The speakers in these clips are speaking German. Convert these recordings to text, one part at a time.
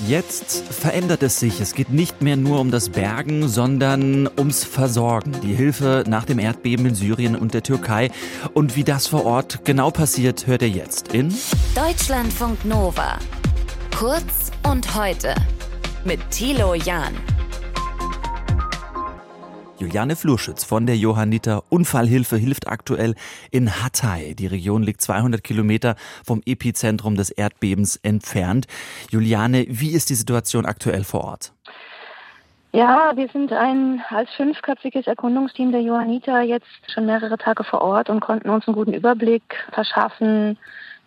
Jetzt verändert es sich. Es geht nicht mehr nur um das Bergen, sondern ums Versorgen. Die Hilfe nach dem Erdbeben in Syrien und der Türkei. Und wie das vor Ort genau passiert, hört ihr jetzt in Deutschlandfunk Nova. Kurz und heute mit Thilo Jahn. Juliane Flurschütz von der Johanniter Unfallhilfe hilft aktuell in Hatay. Die Region liegt 200 Kilometer vom Epizentrum des Erdbebens entfernt. Juliane, wie ist die Situation aktuell vor Ort? Ja, wir sind ein als fünfköpfiges Erkundungsteam der Johanniter jetzt schon mehrere Tage vor Ort und konnten uns einen guten Überblick verschaffen,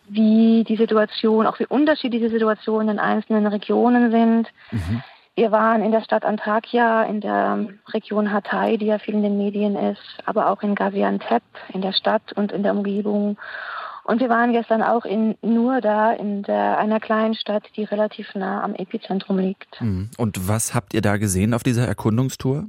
wie die Situation, auch wie unterschiedlich die Situationen in einzelnen Regionen sind. Mhm. Wir waren in der Stadt Antakya, in der Region Hatay, die ja viel in den Medien ist, aber auch in Gaziantep, in der Stadt und in der Umgebung. Und wir waren gestern auch in Nurda, in der, einer kleinen Stadt, die relativ nah am Epizentrum liegt. Mhm. Und was habt ihr da gesehen auf dieser Erkundungstour?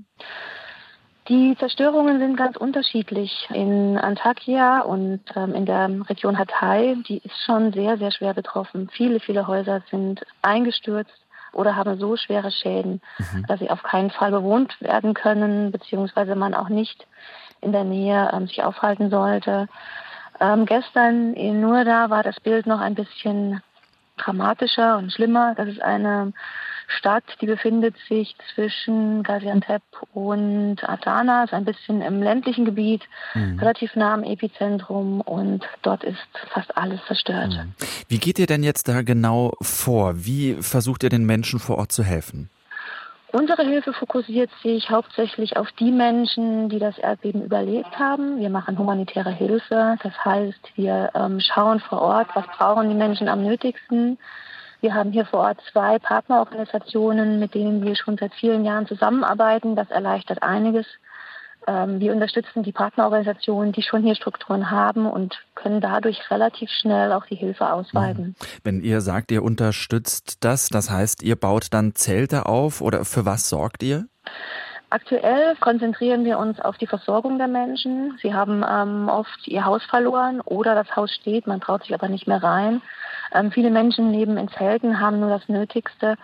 Die Zerstörungen sind ganz unterschiedlich. In Antakya und ähm, in der Region Hatay, die ist schon sehr, sehr schwer betroffen. Viele, viele Häuser sind eingestürzt oder haben so schwere Schäden, mhm. dass sie auf keinen Fall bewohnt werden können, beziehungsweise man auch nicht in der Nähe ähm, sich aufhalten sollte. Ähm, gestern in Nurda war das Bild noch ein bisschen dramatischer und schlimmer. Das ist eine Stadt, die befindet sich zwischen Gaziantep und Adana, ist ein bisschen im ländlichen Gebiet, mhm. relativ nah am Epizentrum und dort ist fast alles zerstört. Mhm. Wie geht ihr denn jetzt da genau vor? Wie versucht ihr den Menschen vor Ort zu helfen? Unsere Hilfe fokussiert sich hauptsächlich auf die Menschen, die das Erdbeben überlebt haben. Wir machen humanitäre Hilfe. Das heißt, wir ähm, schauen vor Ort, was brauchen die Menschen am nötigsten. Wir haben hier vor Ort zwei Partnerorganisationen, mit denen wir schon seit vielen Jahren zusammenarbeiten. Das erleichtert einiges. Ähm, wir unterstützen die Partnerorganisationen, die schon hier Strukturen haben und können dadurch relativ schnell auch die Hilfe ausweiten. Mhm. Wenn ihr sagt, ihr unterstützt das, das heißt, ihr baut dann Zelte auf oder für was sorgt ihr? Aktuell konzentrieren wir uns auf die Versorgung der Menschen. Sie haben ähm, oft ihr Haus verloren oder das Haus steht, man traut sich aber nicht mehr rein. Ähm, viele Menschen leben in Zelten, haben nur das Nötigste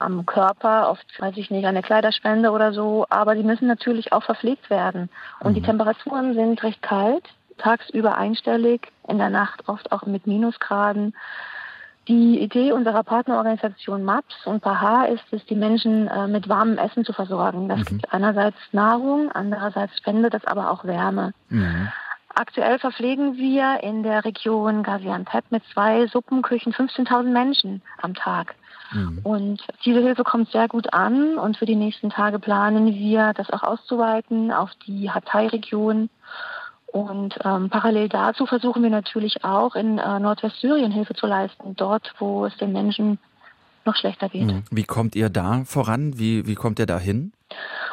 am Körper, oft, weiß ich nicht, eine Kleiderspende oder so, aber die müssen natürlich auch verpflegt werden. Und mhm. die Temperaturen sind recht kalt, tagsüber einstellig, in der Nacht oft auch mit Minusgraden. Die Idee unserer Partnerorganisation MAPS und PAHA ist es, die Menschen äh, mit warmem Essen zu versorgen. Das mhm. gibt einerseits Nahrung, andererseits spendet das aber auch Wärme. Mhm. Aktuell verpflegen wir in der Region Gaziantep mit zwei Suppenküchen 15.000 Menschen am Tag. Mhm. Und diese Hilfe kommt sehr gut an und für die nächsten Tage planen wir, das auch auszuweiten auf die Hatay-Region. Und ähm, parallel dazu versuchen wir natürlich auch in äh, Nordwestsyrien Hilfe zu leisten, dort, wo es den Menschen noch schlechter geht. Mhm. Wie kommt ihr da voran? Wie, wie kommt ihr da hin?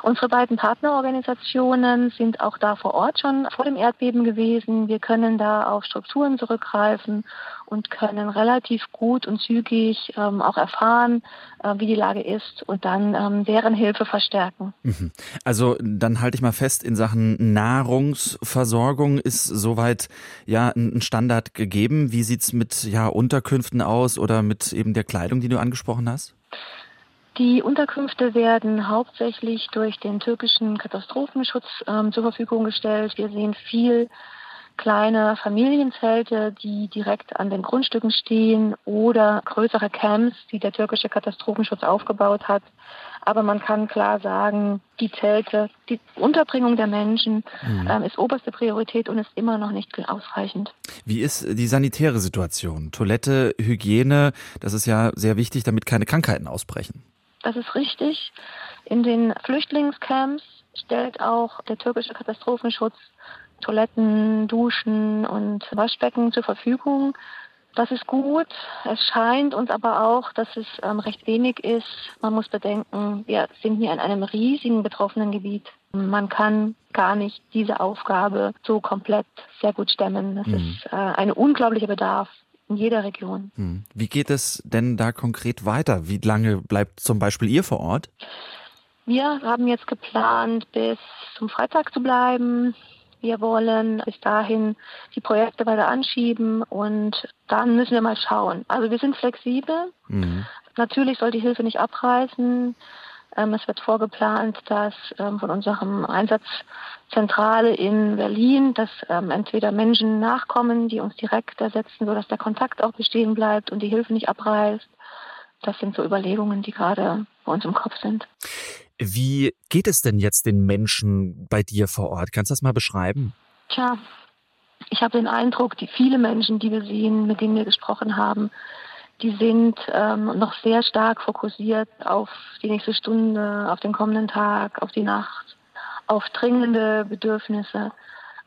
Unsere beiden Partnerorganisationen sind auch da vor Ort schon vor dem Erdbeben gewesen. Wir können da auf Strukturen zurückgreifen und können relativ gut und zügig ähm, auch erfahren, äh, wie die Lage ist und dann ähm, deren Hilfe verstärken. Mhm. Also dann halte ich mal fest, in Sachen Nahrungsversorgung ist soweit ja ein Standard gegeben. Wie sieht es mit ja, Unterkünften aus oder mit eben der Kleidung, die du angesprochen hast? Die Unterkünfte werden hauptsächlich durch den türkischen Katastrophenschutz ähm, zur Verfügung gestellt. Wir sehen viel kleine Familienzelte, die direkt an den Grundstücken stehen oder größere Camps, die der türkische Katastrophenschutz aufgebaut hat. Aber man kann klar sagen, die Zelte, die Unterbringung der Menschen mhm. ähm, ist oberste Priorität und ist immer noch nicht ausreichend. Wie ist die sanitäre Situation? Toilette, Hygiene, das ist ja sehr wichtig, damit keine Krankheiten ausbrechen. Das ist richtig. In den Flüchtlingscamps stellt auch der türkische Katastrophenschutz Toiletten, Duschen und Waschbecken zur Verfügung. Das ist gut. Es scheint uns aber auch, dass es ähm, recht wenig ist. Man muss bedenken, wir sind hier in einem riesigen betroffenen Gebiet. Man kann gar nicht diese Aufgabe so komplett sehr gut stemmen. Das mhm. ist äh, ein unglaublicher Bedarf in jeder Region. Hm. Wie geht es denn da konkret weiter? Wie lange bleibt zum Beispiel ihr vor Ort? Wir haben jetzt geplant, bis zum Freitag zu bleiben. Wir wollen bis dahin die Projekte weiter anschieben und dann müssen wir mal schauen. Also wir sind flexibel. Mhm. natürlich soll die Hilfe nicht abreißen. Ähm, es wird vorgeplant, dass ähm, von unserem Einsatzzentrale in Berlin, dass ähm, entweder Menschen nachkommen, die uns direkt ersetzen, sodass der Kontakt auch bestehen bleibt und die Hilfe nicht abreißt. Das sind so Überlegungen, die gerade bei uns im Kopf sind. Wie geht es denn jetzt den Menschen bei dir vor Ort? Kannst du das mal beschreiben? Tja, ich habe den Eindruck, die viele Menschen, die wir sehen, mit denen wir gesprochen haben, die sind ähm, noch sehr stark fokussiert auf die nächste Stunde, auf den kommenden Tag, auf die Nacht, auf dringende Bedürfnisse.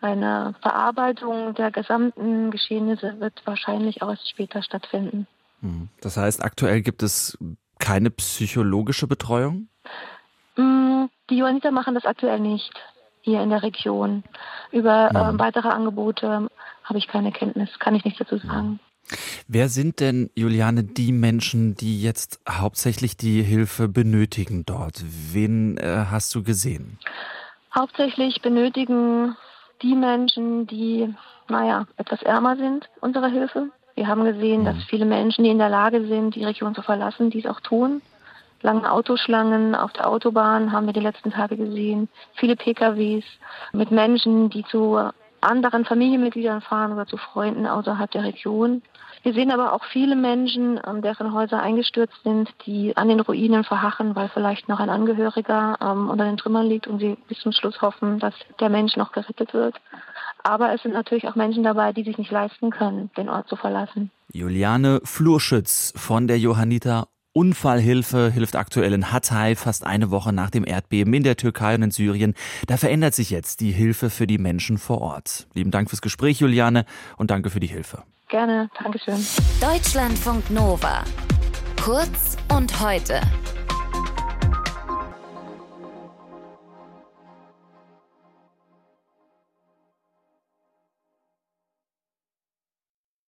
Eine Verarbeitung der gesamten Geschehnisse wird wahrscheinlich auch erst später stattfinden. Hm. Das heißt, aktuell gibt es keine psychologische Betreuung? Hm, die Johanniter machen das aktuell nicht hier in der Region. Über äh, weitere Angebote habe ich keine Kenntnis, kann ich nichts dazu sagen. Wer sind denn, Juliane, die Menschen, die jetzt hauptsächlich die Hilfe benötigen dort? Wen äh, hast du gesehen? Hauptsächlich benötigen die Menschen, die, naja, etwas ärmer sind, unsere Hilfe. Wir haben gesehen, mhm. dass viele Menschen, die in der Lage sind, die Region zu verlassen, dies auch tun. Lange Autoschlangen auf der Autobahn haben wir die letzten Tage gesehen. Viele PKWs mit Menschen, die zu anderen Familienmitgliedern fahren oder zu Freunden außerhalb der Region. Wir sehen aber auch viele Menschen, ähm, deren Häuser eingestürzt sind, die an den Ruinen verharren, weil vielleicht noch ein Angehöriger ähm, unter den Trümmern liegt und sie bis zum Schluss hoffen, dass der Mensch noch gerettet wird. Aber es sind natürlich auch Menschen dabei, die sich nicht leisten können, den Ort zu verlassen. Juliane Flurschütz von der Johanniter Unfallhilfe hilft aktuell in Hatay fast eine Woche nach dem Erdbeben in der Türkei und in Syrien. Da verändert sich jetzt die Hilfe für die Menschen vor Ort. Lieben Dank fürs Gespräch, Juliane, und danke für die Hilfe. Gerne, Dankeschön. Deutschlandfunk Nova. Kurz und heute.